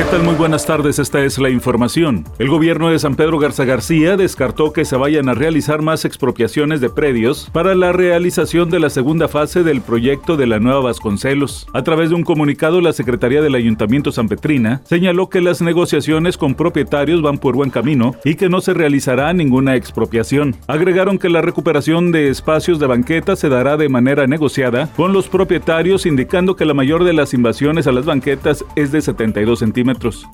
¿Qué tal? Muy buenas tardes, esta es la información. El gobierno de San Pedro Garza García descartó que se vayan a realizar más expropiaciones de predios para la realización de la segunda fase del proyecto de la Nueva Vasconcelos. A través de un comunicado, la Secretaría del Ayuntamiento San Petrina señaló que las negociaciones con propietarios van por buen camino y que no se realizará ninguna expropiación. Agregaron que la recuperación de espacios de banqueta se dará de manera negociada con los propietarios, indicando que la mayor de las invasiones a las banquetas es de 72 centímetros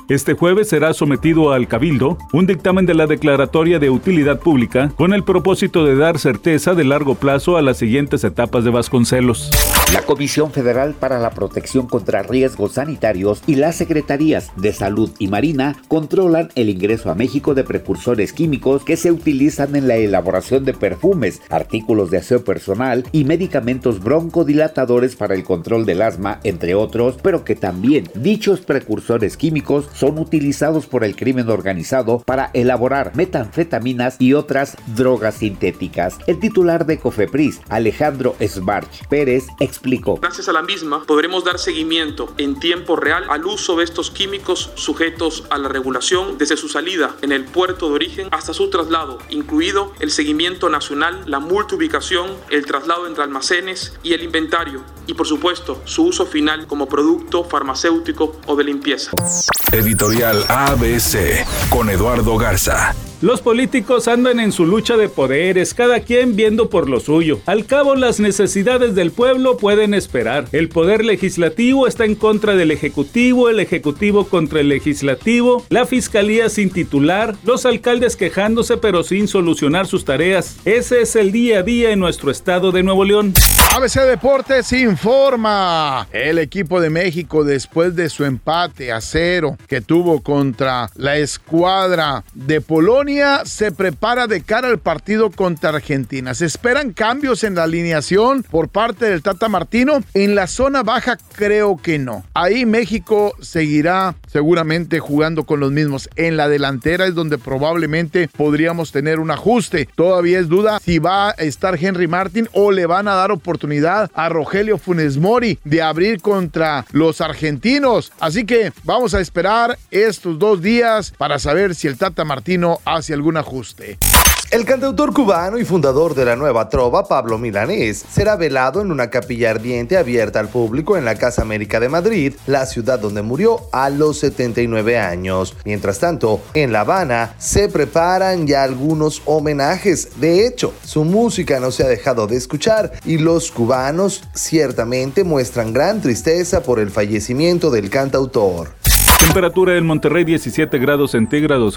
este jueves será sometido al Cabildo un dictamen de la Declaratoria de Utilidad Pública con el propósito de dar certeza de largo plazo a las siguientes etapas de Vasconcelos. La Comisión Federal para la Protección contra Riesgos Sanitarios y las Secretarías de Salud y Marina controlan el ingreso a México de precursores químicos que se utilizan en la elaboración de perfumes, artículos de aseo personal y medicamentos broncodilatadores para el control del asma, entre otros, pero que también dichos precursores químicos son utilizados por el crimen organizado para elaborar metanfetaminas y otras drogas sintéticas. El titular de Cofepris, Alejandro Sbarch Pérez, explicó. Gracias a la misma podremos dar seguimiento en tiempo real al uso de estos químicos sujetos a la regulación desde su salida en el puerto de origen hasta su traslado, incluido el seguimiento nacional, la multiubicación, el traslado entre almacenes y el inventario y por supuesto su uso final como producto farmacéutico o de limpieza. Editorial ABC con Eduardo Garza. Los políticos andan en su lucha de poderes, cada quien viendo por lo suyo. Al cabo, las necesidades del pueblo pueden esperar. El poder legislativo está en contra del ejecutivo, el ejecutivo contra el legislativo, la fiscalía sin titular, los alcaldes quejándose pero sin solucionar sus tareas. Ese es el día a día en nuestro estado de Nuevo León. ABC Deportes informa. El equipo de México, después de su empate a cero que tuvo contra la escuadra de Polonia, se prepara de cara al partido contra Argentina. Se esperan cambios en la alineación por parte del Tata Martino. En la zona baja, creo que no. Ahí México seguirá seguramente jugando con los mismos. En la delantera es donde probablemente podríamos tener un ajuste. Todavía es duda si va a estar Henry Martin o le van a dar oportunidad a Rogelio Funes Mori de abrir contra los argentinos. Así que vamos a esperar estos dos días para saber si el Tata Martino hace algún ajuste. El cantautor cubano y fundador de la nueva trova, Pablo Milanés, será velado en una capilla ardiente abierta al público en la Casa América de Madrid, la ciudad donde murió a los 79 años. Mientras tanto, en La Habana se preparan ya algunos homenajes. De hecho, su música no se ha dejado de escuchar y los cubanos ciertamente muestran gran tristeza por el fallecimiento del cantautor. Temperatura en Monterrey 17 grados centígrados.